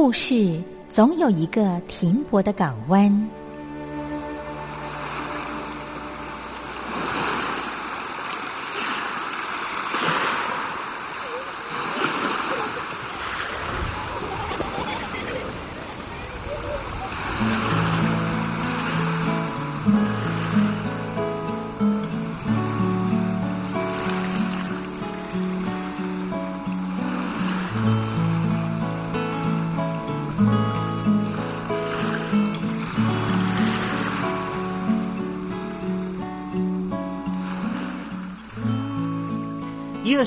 故事总有一个停泊的港湾。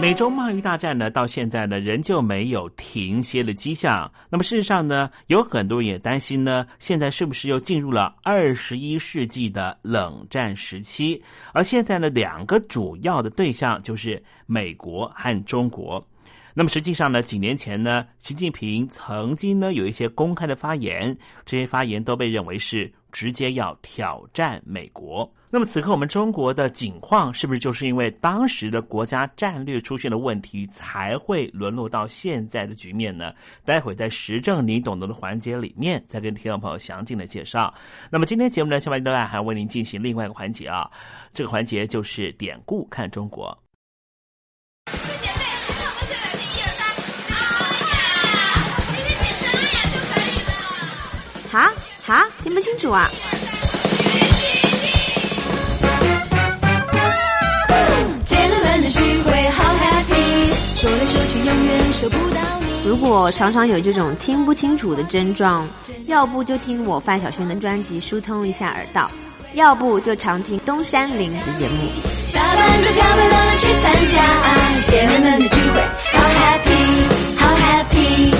美洲贸易大战呢，到现在呢，仍旧没有停歇的迹象。那么事实上呢，有很多人也担心呢，现在是不是又进入了二十一世纪的冷战时期？而现在呢，两个主要的对象就是美国和中国。那么实际上呢，几年前呢，习近平曾经呢有一些公开的发言，这些发言都被认为是直接要挑战美国。那么此刻我们中国的景况，是不是就是因为当时的国家战略出现了问题，才会沦落到现在的局面呢？待会在时政你懂得的环节里面，再跟听众朋友详尽的介绍。那么今天节目呢，下半段还为您进行另外一个环节啊，这个环节就是典故看中国。哈哈，听不清楚啊！如果常常有这种听不清楚的症状，要不就听我范晓萱的专辑疏通一下耳道，要不就常听东山林的节目。打扮的漂漂亮亮去参加姐妹们的聚会，好 happy，好 happy。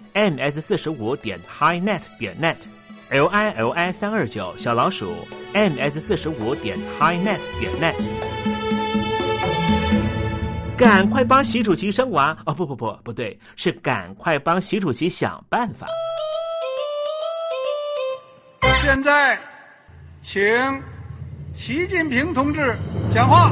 Ms 四十五点 highnet 点 net，l i l i 三二九小老鼠，ms 四十五点 highnet 点 net，赶快帮习主席生娃哦！不不不，不对，是赶快帮习主席想办法。现在，请习近平同志讲话。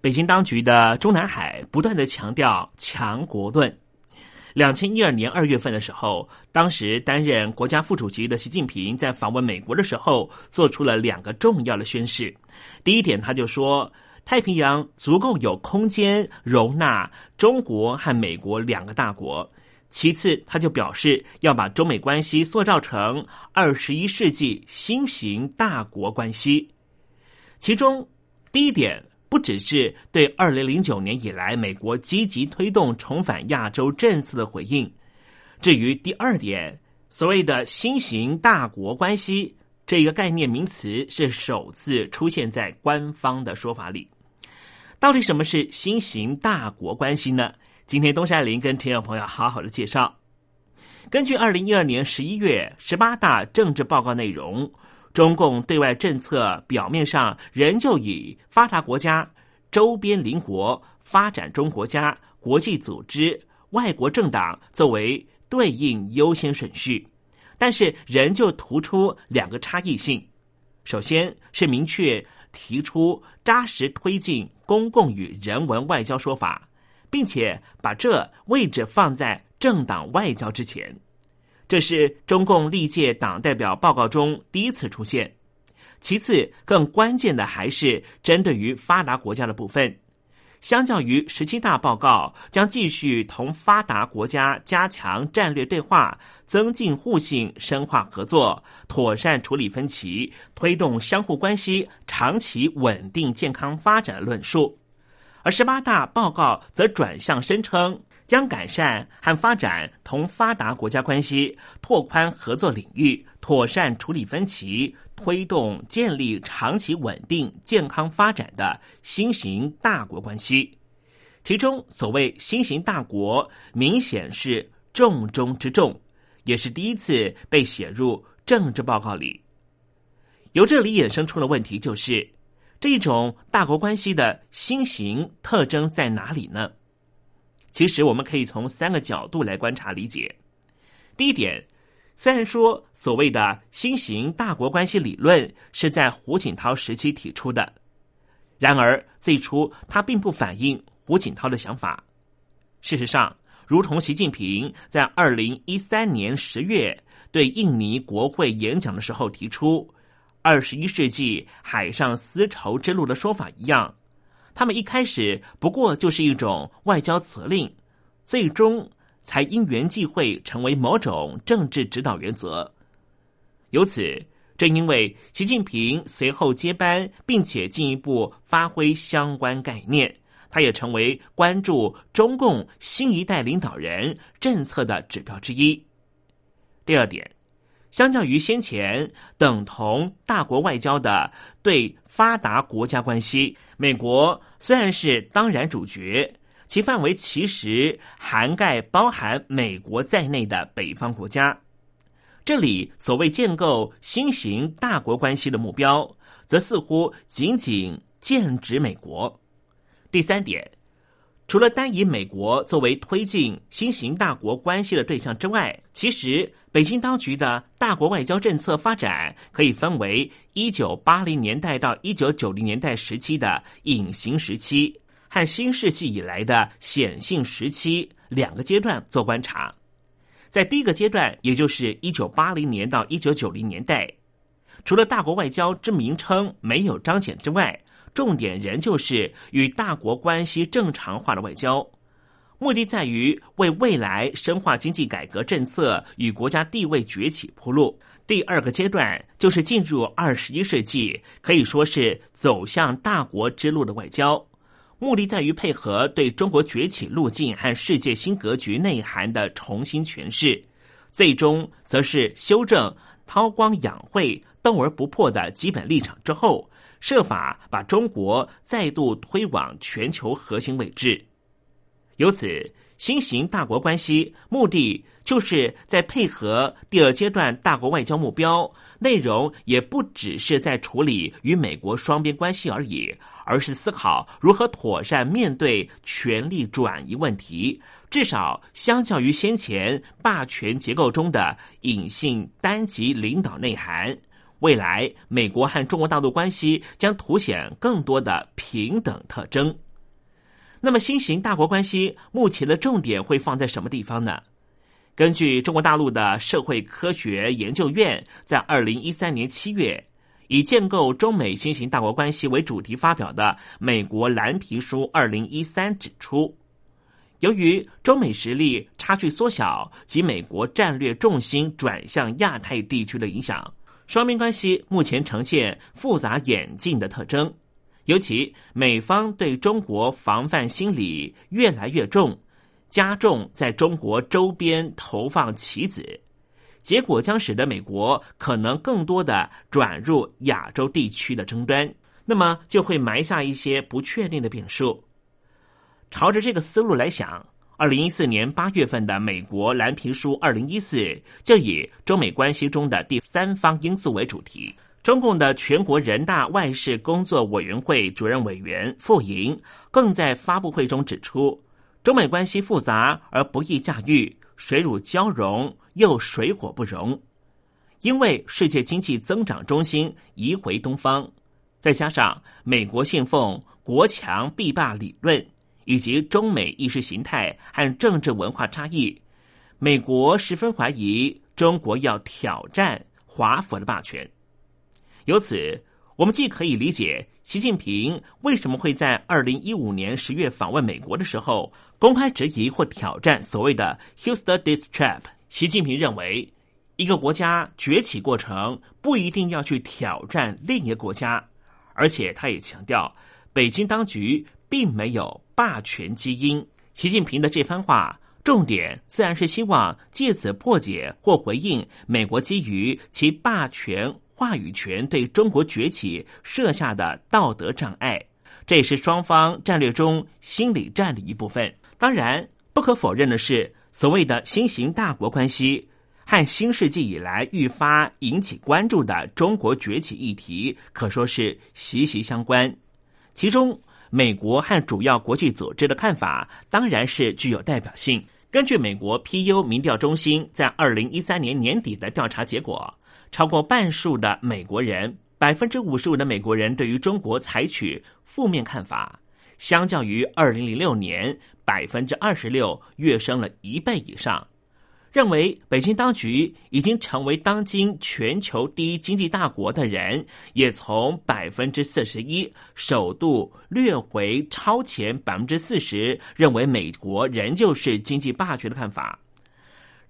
北京当局的中南海不断的强调强国论。两千一二年二月份的时候，当时担任国家副主席的习近平在访问美国的时候，做出了两个重要的宣誓。第一点，他就说太平洋足够有空间容纳中国和美国两个大国。其次，他就表示要把中美关系塑造成二十一世纪新型大国关系。其中。第一点，不只是对二零零九年以来美国积极推动重返亚洲政策的回应。至于第二点，所谓的新型大国关系这个概念名词是首次出现在官方的说法里。到底什么是新型大国关系呢？今天东山林跟听众朋友好好的介绍。根据二零一二年十一月十八大政治报告内容。中共对外政策表面上仍旧以发达国家、周边邻国、发展中国家、国际组织、外国政党作为对应优先顺序，但是仍旧突出两个差异性。首先是明确提出扎实推进公共与人文外交说法，并且把这位置放在政党外交之前。这是中共历届党代表报告中第一次出现。其次，更关键的还是针对于发达国家的部分。相较于十七大报告，将继续同发达国家加强战略对话，增进互信，深化合作，妥善处理分歧，推动相互关系长期稳定健康发展论述。而十八大报告则转向声称。将改善和发展同发达国家关系，拓宽合作领域，妥善处理分歧，推动建立长期稳定健康发展的新型大国关系。其中，所谓新型大国，明显是重中之重，也是第一次被写入政治报告里。由这里衍生出了问题，就是这种大国关系的新型特征在哪里呢？其实我们可以从三个角度来观察理解。第一点，虽然说所谓的新型大国关系理论是在胡锦涛时期提出的，然而最初它并不反映胡锦涛的想法。事实上，如同习近平在二零一三年十月对印尼国会演讲的时候提出“二十一世纪海上丝绸之路”的说法一样。他们一开始不过就是一种外交辞令，最终才因缘际会成为某种政治指导原则。由此，正因为习近平随后接班，并且进一步发挥相关概念，他也成为关注中共新一代领导人政策的指标之一。第二点，相较于先前等同大国外交的对发达国家关系，美国虽然是当然主角，其范围其实涵盖包含美国在内的北方国家。这里所谓建构新型大国关系的目标，则似乎仅仅剑指美国。第三点。除了单以美国作为推进新型大国关系的对象之外，其实北京当局的大国外交政策发展可以分为一九八零年代到一九九零年代时期的隐形时期和新世纪以来的显性时期两个阶段做观察。在第一个阶段，也就是一九八零年到一九九零年代，除了大国外交之名称没有彰显之外，重点仍旧是与大国关系正常化的外交，目的在于为未来深化经济改革政策与国家地位崛起铺路。第二个阶段就是进入二十一世纪，可以说是走向大国之路的外交，目的在于配合对中国崛起路径和世界新格局内涵的重新诠释，最终则是修正韬光养晦、斗而不破的基本立场之后。设法把中国再度推往全球核心位置，由此新型大国关系目的就是在配合第二阶段大国外交目标，内容也不只是在处理与美国双边关系而已，而是思考如何妥善面对权力转移问题。至少相较于先前霸权结构中的隐性单极领导内涵。未来，美国和中国大陆关系将凸显更多的平等特征。那么，新型大国关系目前的重点会放在什么地方呢？根据中国大陆的社会科学研究院在二零一三年七月以“建构中美新型大国关系”为主题发表的《美国蓝皮书二零一三》指出，由于中美实力差距缩小及美国战略重心转向亚太地区的影响。双边关系目前呈现复杂演进的特征，尤其美方对中国防范心理越来越重，加重在中国周边投放棋子，结果将使得美国可能更多的转入亚洲地区的争端，那么就会埋下一些不确定的变数。朝着这个思路来想。二零一四年八月份的美国蓝皮书二零一四就以中美关系中的第三方因素为主题。中共的全国人大外事工作委员会主任委员傅莹更在发布会中指出，中美关系复杂而不易驾驭，水乳交融又水火不容。因为世界经济增长中心移回东方，再加上美国信奉国强必霸理论。以及中美意识形态和政治文化差异，美国十分怀疑中国要挑战华府的霸权。由此，我们既可以理解习近平为什么会在二零一五年十月访问美国的时候公开质疑或挑战所谓的 “Houston Dis Trap”。习近平认为，一个国家崛起过程不一定要去挑战另一个国家，而且他也强调，北京当局。并没有霸权基因。习近平的这番话，重点自然是希望借此破解或回应美国基于其霸权话语权对中国崛起设下的道德障碍。这也是双方战略中心理战的一部分。当然，不可否认的是，所谓的新型大国关系和新世纪以来愈发引起关注的中国崛起议题，可说是息息相关。其中，美国和主要国际组织的看法当然是具有代表性。根据美国 PU 民调中心在二零一三年年底的调查结果，超过半数的美国人，百分之五十五的美国人对于中国采取负面看法，相较于二零零六年百分之二十六跃升了一倍以上。认为北京当局已经成为当今全球第一经济大国的人，也从百分之四十一首度略回超前百分之四十，认为美国仍旧是经济霸权的看法。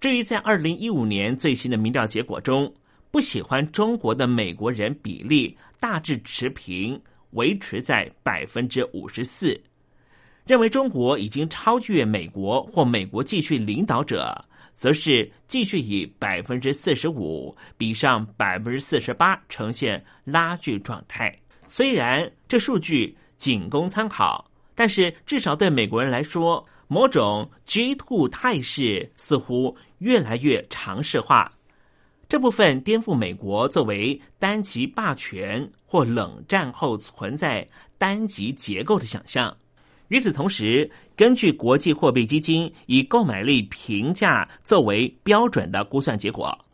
至于在二零一五年最新的民调结果中，不喜欢中国的美国人比例大致持平，维持在百分之五十四，认为中国已经超越美国或美国继续领导者。则是继续以百分之四十五比上百分之四十八呈现拉锯状态。虽然这数据仅供参考，但是至少对美国人来说，某种 G two 态势似乎越来越常识化。这部分颠覆美国作为单极霸权或冷战后存在单极结构的想象。与此同时，根据国际货币基金以购买力评价作为标准的估算结果，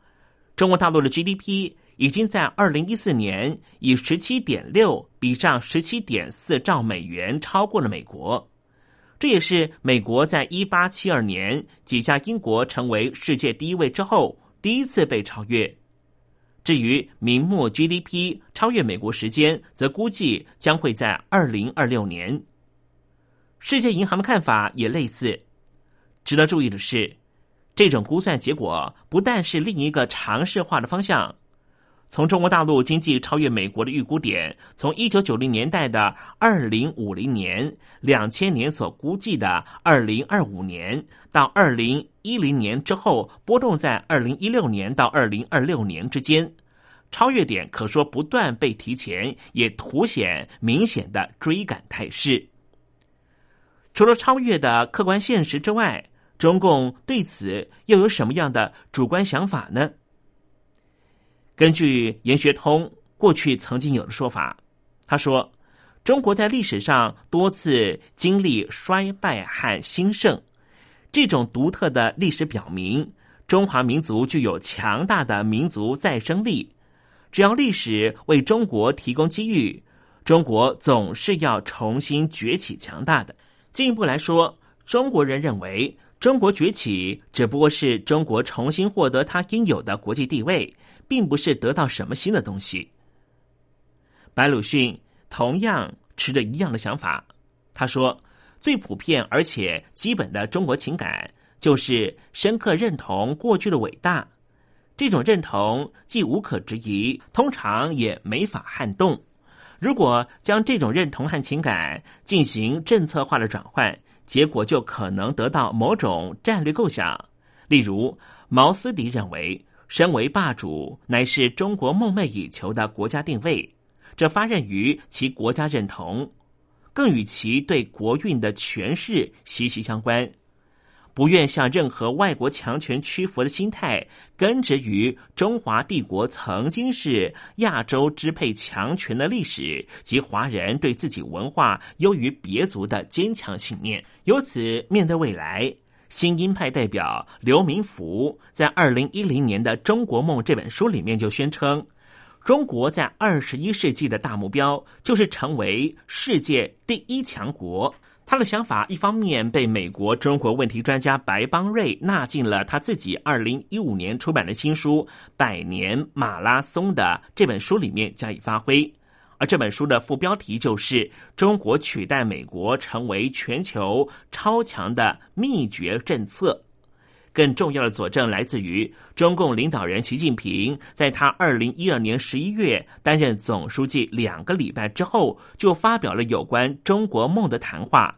中国大陆的 GDP 已经在二零一四年以十七点六比上十七点四兆美元超过了美国。这也是美国在一八七二年挤下英国成为世界第一位之后第一次被超越。至于明末 GDP 超越美国时间，则估计将会在二零二六年。世界银行的看法也类似。值得注意的是，这种估算结果不但是另一个尝试化的方向。从中国大陆经济超越美国的预估点，从一九九零年代的二零五零年、两千年所估计的二零二五年，到二零一零年之后波动在二零一六年到二零二六年之间，超越点可说不断被提前，也凸显明显的追赶态势。除了超越的客观现实之外，中共对此又有什么样的主观想法呢？根据严学通过去曾经有的说法，他说：“中国在历史上多次经历衰败和兴盛，这种独特的历史表明，中华民族具有强大的民族再生力。只要历史为中国提供机遇，中国总是要重新崛起强大的。”进一步来说，中国人认为中国崛起只不过是中国重新获得它应有的国际地位，并不是得到什么新的东西。白鲁迅同样持着一样的想法，他说：“最普遍而且基本的中国情感，就是深刻认同过去的伟大。这种认同既无可置疑，通常也没法撼动。”如果将这种认同和情感进行政策化的转换，结果就可能得到某种战略构想。例如，毛思迪认为，身为霸主乃是中国梦寐以求的国家定位，这发轫于其国家认同，更与其对国运的诠释息息相关。不愿向任何外国强权屈服的心态，根植于中华帝国曾经是亚洲支配强权的历史及华人对自己文化优于别族的坚强信念。由此，面对未来，新鹰派代表刘明福在二零一零年的《中国梦》这本书里面就宣称，中国在二十一世纪的大目标就是成为世界第一强国。他的想法一方面被美国中国问题专家白邦瑞纳进了他自己二零一五年出版的新书《百年马拉松》的这本书里面加以发挥，而这本书的副标题就是“中国取代美国成为全球超强的秘诀政策”。更重要的佐证来自于中共领导人习近平在他二零一二年十一月担任总书记两个礼拜之后，就发表了有关中国梦的谈话，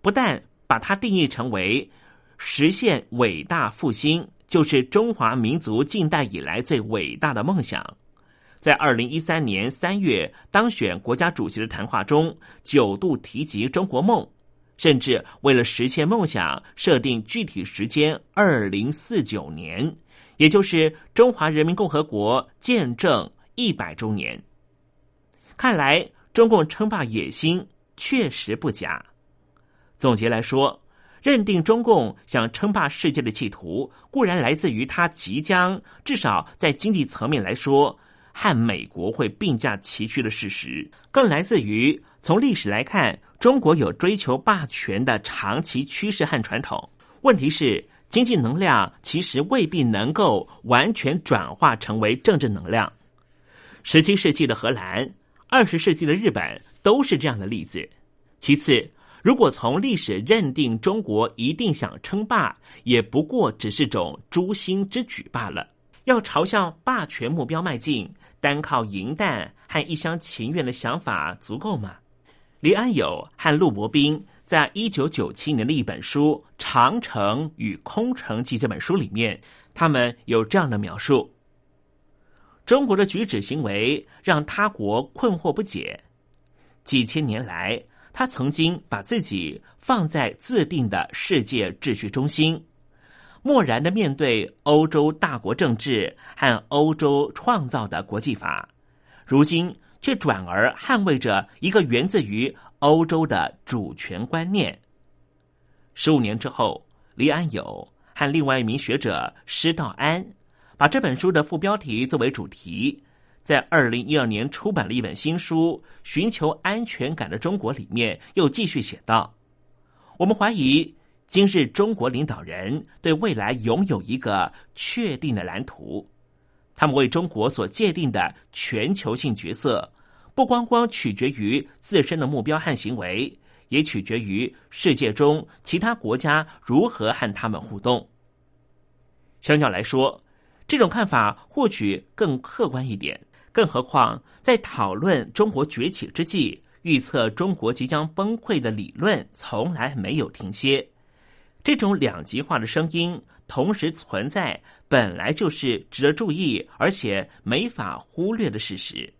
不但把它定义成为实现伟大复兴，就是中华民族近代以来最伟大的梦想，在二零一三年三月当选国家主席的谈话中，九度提及中国梦。甚至为了实现梦想，设定具体时间二零四九年，也就是中华人民共和国建政一百周年。看来中共称霸野心确实不假。总结来说，认定中共想称霸世界的企图，固然来自于他即将至少在经济层面来说和美国会并驾齐驱的事实，更来自于从历史来看。中国有追求霸权的长期趋势和传统。问题是，经济能量其实未必能够完全转化成为政治能量。十七世纪的荷兰，二十世纪的日本都是这样的例子。其次，如果从历史认定中国一定想称霸，也不过只是种诛心之举罢了。要朝向霸权目标迈进，单靠银弹和一厢情愿的想法足够吗？李安友和陆伯斌在一九九七年的一本书《长城与空城计》这本书里面，他们有这样的描述：中国的举止行为让他国困惑不解。几千年来，他曾经把自己放在自定的世界秩序中心，漠然的面对欧洲大国政治和欧洲创造的国际法，如今却转而捍卫着一个源自于欧洲的主权观念。十五年之后，李安友和另外一名学者施道安，把这本书的副标题作为主题。在二零一二年出版了一本新书《寻求安全感的中国》里面，又继续写道：“我们怀疑今日中国领导人对未来拥有一个确定的蓝图，他们为中国所界定的全球性角色，不光光取决于自身的目标和行为，也取决于世界中其他国家如何和他们互动。相较来说，这种看法或许更客观一点。”更何况，在讨论中国崛起之际，预测中国即将崩溃的理论从来没有停歇。这种两极化的声音同时存在，本来就是值得注意，而且没法忽略的事实。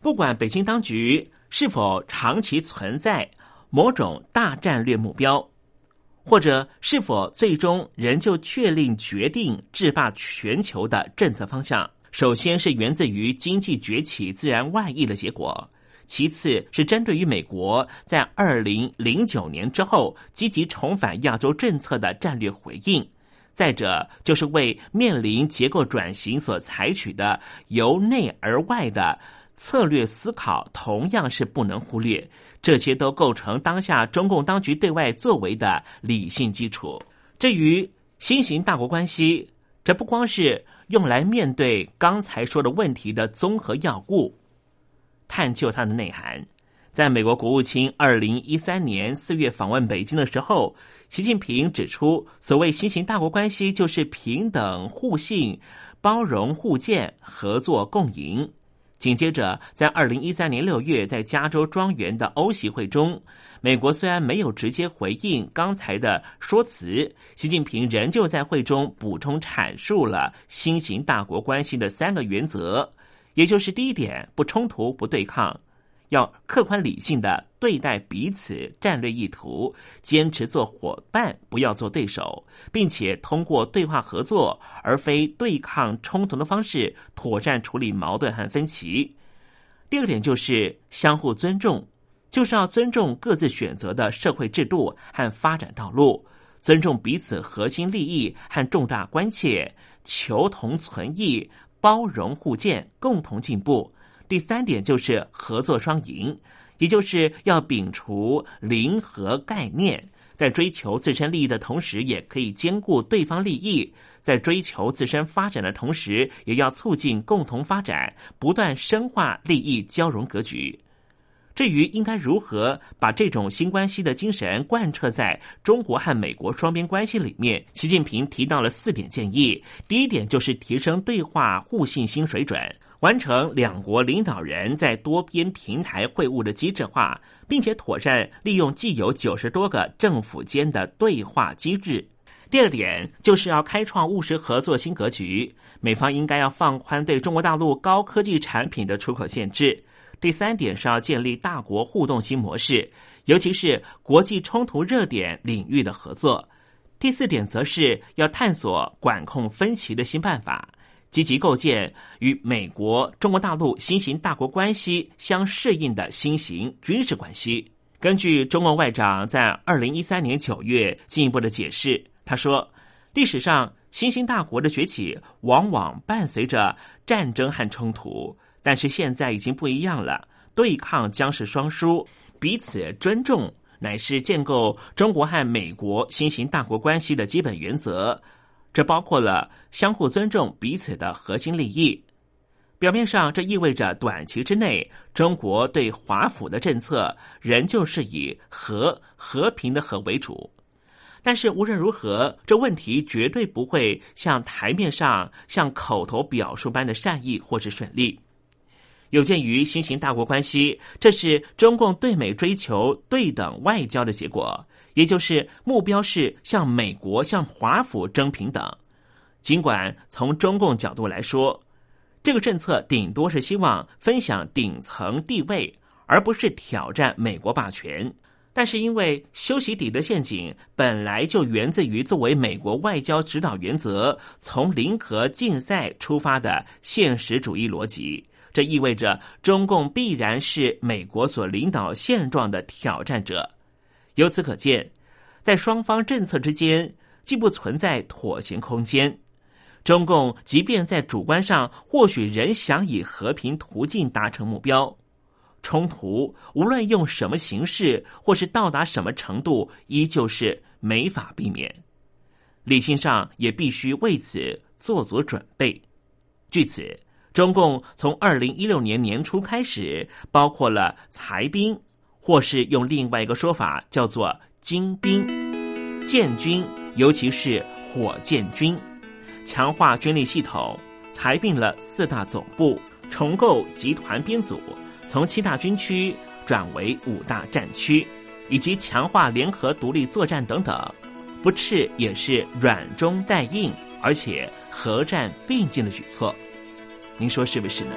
不管北京当局是否长期存在某种大战略目标，或者是否最终仍旧确定决定制霸全球的政策方向。首先是源自于经济崛起自然外溢的结果，其次是针对于美国在二零零九年之后积极重返亚洲政策的战略回应，再者就是为面临结构转型所采取的由内而外的策略思考，同样是不能忽略。这些都构成当下中共当局对外作为的理性基础。至于新型大国关系，这不光是。用来面对刚才说的问题的综合要务，探究它的内涵。在美国国务卿二零一三年四月访问北京的时候，习近平指出，所谓新型大国关系就是平等、互信、包容、互鉴、合作共赢。紧接着，在二零一三年六月，在加州庄园的欧席会中，美国虽然没有直接回应刚才的说辞，习近平仍旧在会中补充阐述了新型大国关系的三个原则，也就是第一点，不冲突、不对抗。要客观理性的对待彼此战略意图，坚持做伙伴，不要做对手，并且通过对话合作而非对抗冲突的方式，妥善处理矛盾和分歧。第二点就是相互尊重，就是要尊重各自选择的社会制度和发展道路，尊重彼此核心利益和重大关切，求同存异，包容互鉴，共同进步。第三点就是合作双赢，也就是要摒除零和概念，在追求自身利益的同时，也可以兼顾对方利益；在追求自身发展的同时，也要促进共同发展，不断深化利益交融格局。至于应该如何把这种新关系的精神贯彻在中国和美国双边关系里面，习近平提到了四点建议。第一点就是提升对话互信新水准。完成两国领导人在多边平台会晤的机制化，并且妥善利用既有九十多个政府间的对话机制。第二点就是要开创务实合作新格局，美方应该要放宽对中国大陆高科技产品的出口限制。第三点是要建立大国互动新模式，尤其是国际冲突热点领域的合作。第四点则是要探索管控分歧的新办法。积极构建与美国、中国大陆新型大国关系相适应的新型军事关系。根据中共外长在二零一三年九月进一步的解释，他说：“历史上新兴大国的崛起往往伴随着战争和冲突，但是现在已经不一样了，对抗将是双输，彼此尊重乃是建构中国和美国新型大国关系的基本原则。”这包括了相互尊重彼此的核心利益。表面上，这意味着短期之内，中国对华府的政策仍旧是以和和平的和为主。但是无论如何，这问题绝对不会像台面上像口头表述般的善意或是顺利。有鉴于新型大国关系，这是中共对美追求对等外交的结果。也就是目标是向美国、向华府争平等。尽管从中共角度来说，这个政策顶多是希望分享顶层地位，而不是挑战美国霸权。但是，因为修习底的陷阱本来就源自于作为美国外交指导原则、从零和竞赛出发的现实主义逻辑，这意味着中共必然是美国所领导现状的挑战者。由此可见，在双方政策之间既不存在妥协空间。中共即便在主观上或许仍想以和平途径达成目标。冲突无论用什么形式，或是到达什么程度，依旧是没法避免。理性上也必须为此做足准备。据此，中共从二零一六年年初开始，包括了裁兵，或是用另外一个说法叫做精兵、建军，尤其是火箭军，强化军力系统，裁并了四大总部，重构集团编组。从七大军区转为五大战区，以及强化联合独立作战等等，不斥也是软中带硬，而且合战并进的举措。您说是不是呢？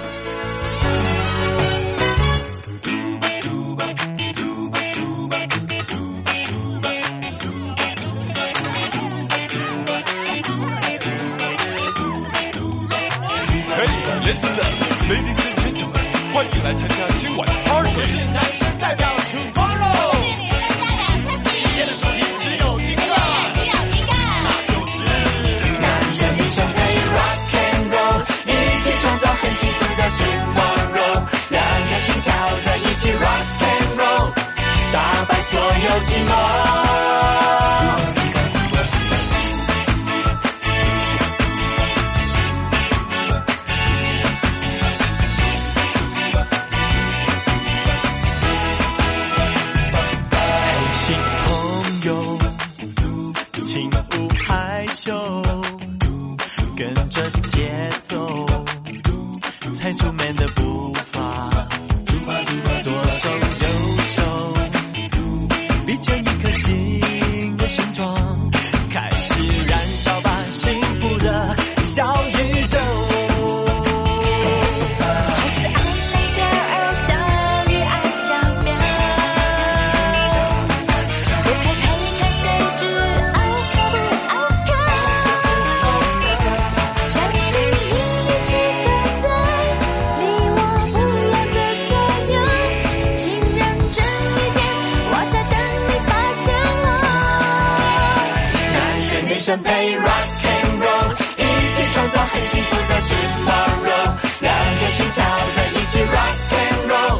准备 rock and roll，一起创造很幸福的 tomorrow。两个心跳在一起 rock and roll，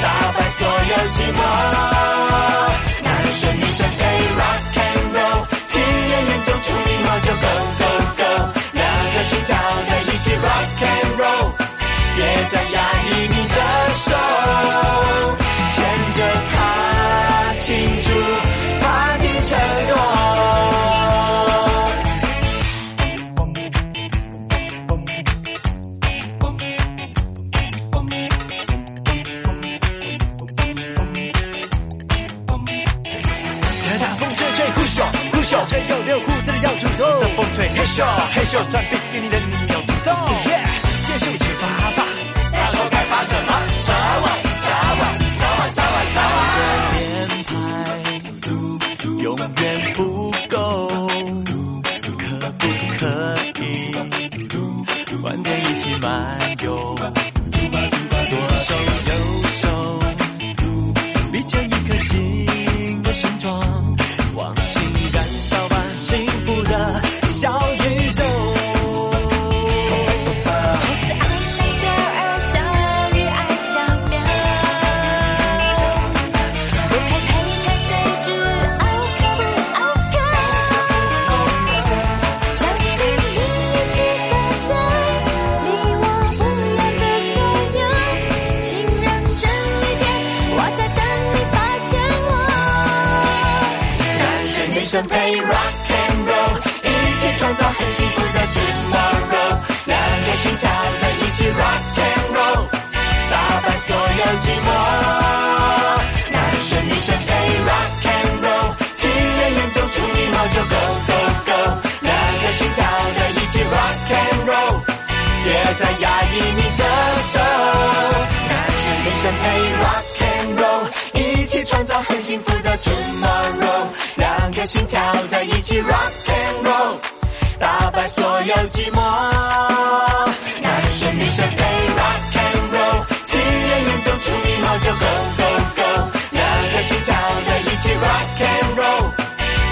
打败所有寂寞。男生女生配 rock and roll，情人眼中出名我就 go go go。两个心跳在一起 rock and roll，别再。嘿咻嘿咻，生女生配 rock and roll，一起创造很幸福的 tomorrow。两个心跳在一起 rock and roll，打败所有寂寞。男生女生配 rock and roll，情人眼中出迷茫就 go go go。两个心跳在一起 rock and roll，别再压抑你的手。男生女生配 rock 造很幸福的 tomorrow。两颗心跳在一起 rock and roll，打败所有寂寞。男生女生配 rock and roll，情人眼中出迷茫就 go go go。两颗心跳在一起 rock and roll，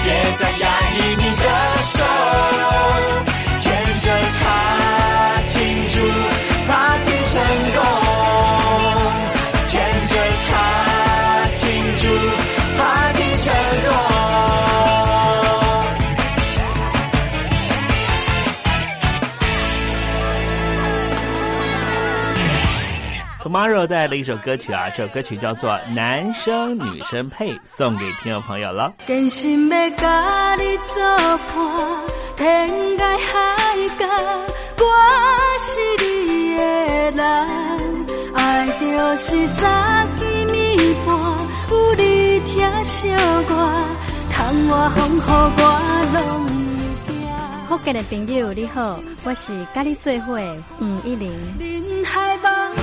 别再压抑你的手，Tomorrow 带来的一首歌曲啊，这首歌曲叫做《男生女生配》，送给听众朋友了。真心要甲你做伴，天涯海角，我是你的人，爱就是三更暝半，有你疼惜我，窗外风雨我。福建的朋友你好，我是甲你做伙的吴一玲。人海茫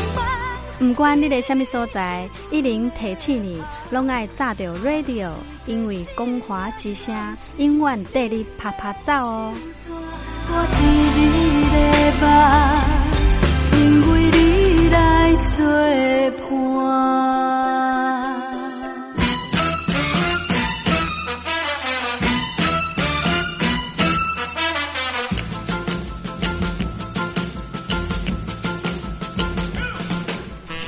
不管你在什么所在，一零提起你，拢爱炸着 radio，因为光华之声永远带你啪啪走哦。我替你礼拜，因为你来作伴。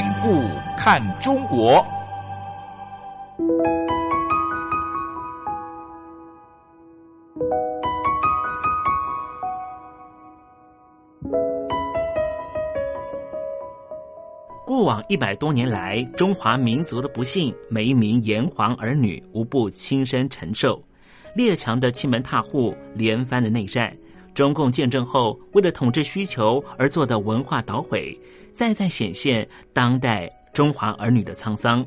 典故看中国。过往一百多年来，中华民族的不幸，每一名炎黄儿女无不亲身承受。列强的欺门踏户，连番的内战，中共建政后为了统治需求而做的文化捣毁。再再显现当代中华儿女的沧桑。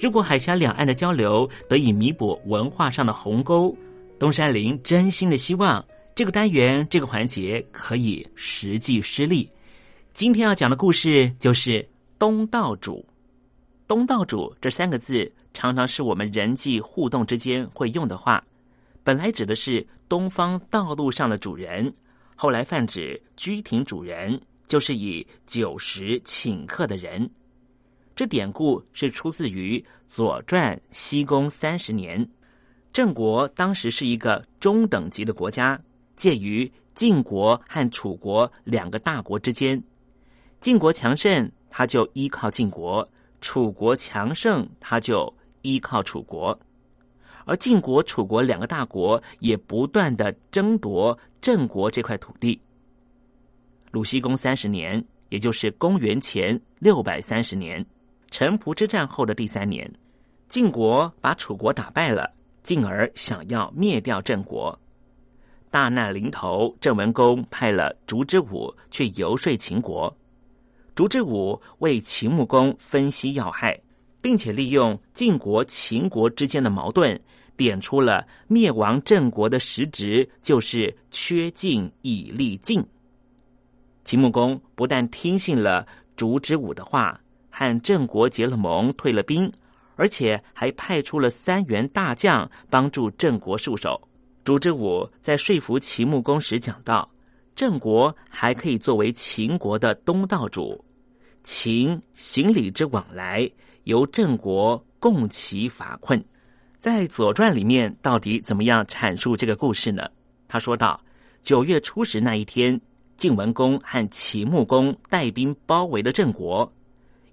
如果海峡两岸的交流得以弥补文化上的鸿沟，东山林真心的希望这个单元这个环节可以实际施力。今天要讲的故事就是东道主。东道主这三个字常常是我们人际互动之间会用的话，本来指的是东方道路上的主人，后来泛指居亭主人。就是以酒食请客的人，这典故是出自于《左传》西宫三十年。郑国当时是一个中等级的国家，介于晋国和楚国两个大国之间。晋国强盛，他就依靠晋国；楚国强盛，他就依靠楚国。而晋国、楚国两个大国也不断的争夺郑国这块土地。鲁僖公三十年，也就是公元前六百三十年，城濮之战后的第三年，晋国把楚国打败了，进而想要灭掉郑国。大难临头，郑文公派了烛之武去游说秦国。烛之武为秦穆公分析要害，并且利用晋国、秦国之间的矛盾，点出了灭亡郑国的实质就是缺晋以立晋。秦穆公不但听信了烛之武的话，和郑国结了盟，退了兵，而且还派出了三员大将帮助郑国戍守。烛之武在说服秦穆公时讲到，郑国还可以作为秦国的东道主，秦行礼之往来，由郑国共其伐困。在《左传》里面，到底怎么样阐述这个故事呢？他说道：九月初十那一天。晋文公和齐穆公带兵包围了郑国，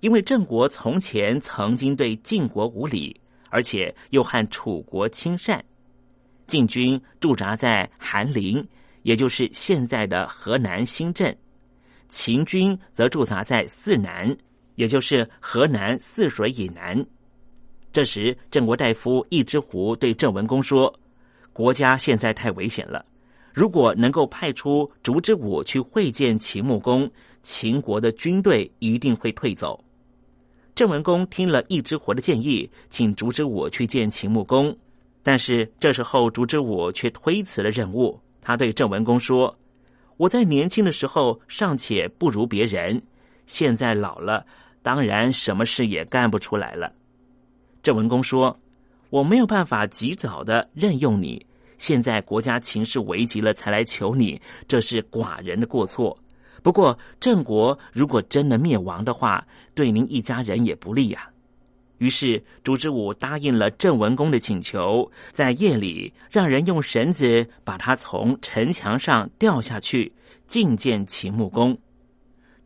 因为郑国从前曾经对晋国无礼，而且又和楚国亲善。晋军驻扎在韩陵，也就是现在的河南新郑；秦军则驻扎在泗南，也就是河南泗水以南。这时，郑国大夫易之狐对郑文公说：“国家现在太危险了。”如果能够派出烛之武去会见秦穆公，秦国的军队一定会退走。郑文公听了一之活的建议，请烛之武去见秦穆公。但是这时候，烛之武却推辞了任务。他对郑文公说：“我在年轻的时候尚且不如别人，现在老了，当然什么事也干不出来了。”郑文公说：“我没有办法及早的任用你。”现在国家情势危急了，才来求你，这是寡人的过错。不过郑国如果真的灭亡的话，对您一家人也不利呀。于是朱之武答应了郑文公的请求，在夜里让人用绳子把他从城墙上吊下去，觐见秦穆公。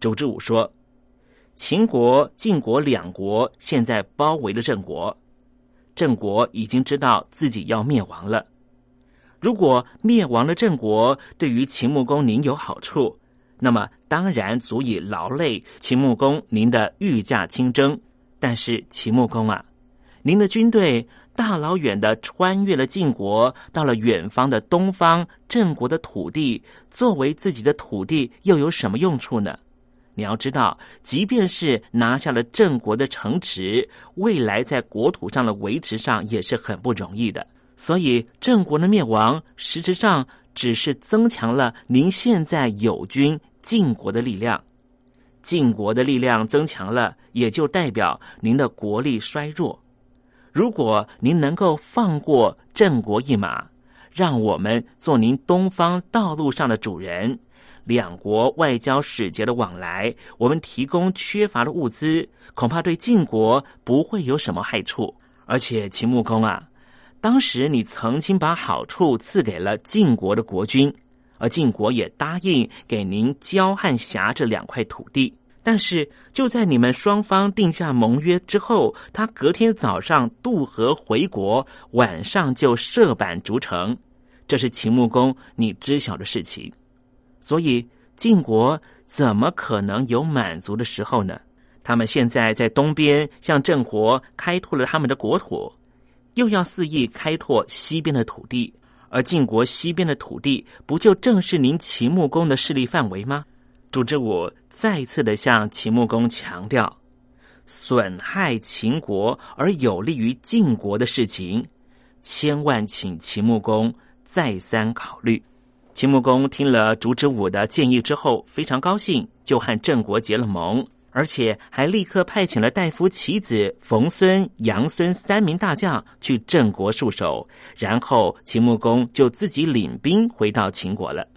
朱之武说：“秦国、晋国两国现在包围了郑国，郑国已经知道自己要灭亡了。如果灭亡了郑国，对于秦穆公您有好处，那么当然足以劳累秦穆公您的御驾亲征。”但是秦穆公啊，您的军队大老远的穿越了晋国，到了远方的东方郑国的土地，作为自己的土地，又有什么用处呢？你要知道，即便是拿下了郑国的城池，未来在国土上的维持上也是很不容易的。所以，郑国的灭亡，实质上只是增强了您现在友军晋国的力量。晋国的力量增强了，也就代表您的国力衰弱。如果您能够放过郑国一马，让我们做您东方道路上的主人，两国外交使节的往来，我们提供缺乏的物资，恐怕对晋国不会有什么害处。而且秦穆公啊，当时你曾经把好处赐给了晋国的国君。而晋国也答应给您交汉峡这两块土地，但是就在你们双方定下盟约之后，他隔天早上渡河回国，晚上就设板筑城，这是秦穆公你知晓的事情。所以晋国怎么可能有满足的时候呢？他们现在在东边向郑国开拓了他们的国土，又要肆意开拓西边的土地。而晋国西边的土地，不就正是您秦穆公的势力范围吗？朱之武再次的向秦穆公强调，损害秦国而有利于晋国的事情，千万请秦穆公再三考虑。秦穆公听了朱之武的建议之后，非常高兴，就和郑国结了盟。而且还立刻派遣了大夫其子冯孙、杨孙三名大将去郑国戍守，然后秦穆公就自己领兵回到秦国了。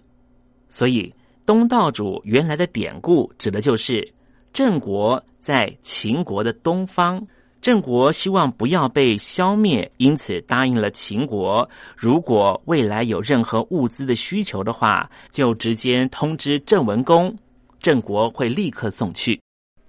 所以东道主原来的典故指的就是郑国在秦国的东方，郑国希望不要被消灭，因此答应了秦国，如果未来有任何物资的需求的话，就直接通知郑文公，郑国会立刻送去。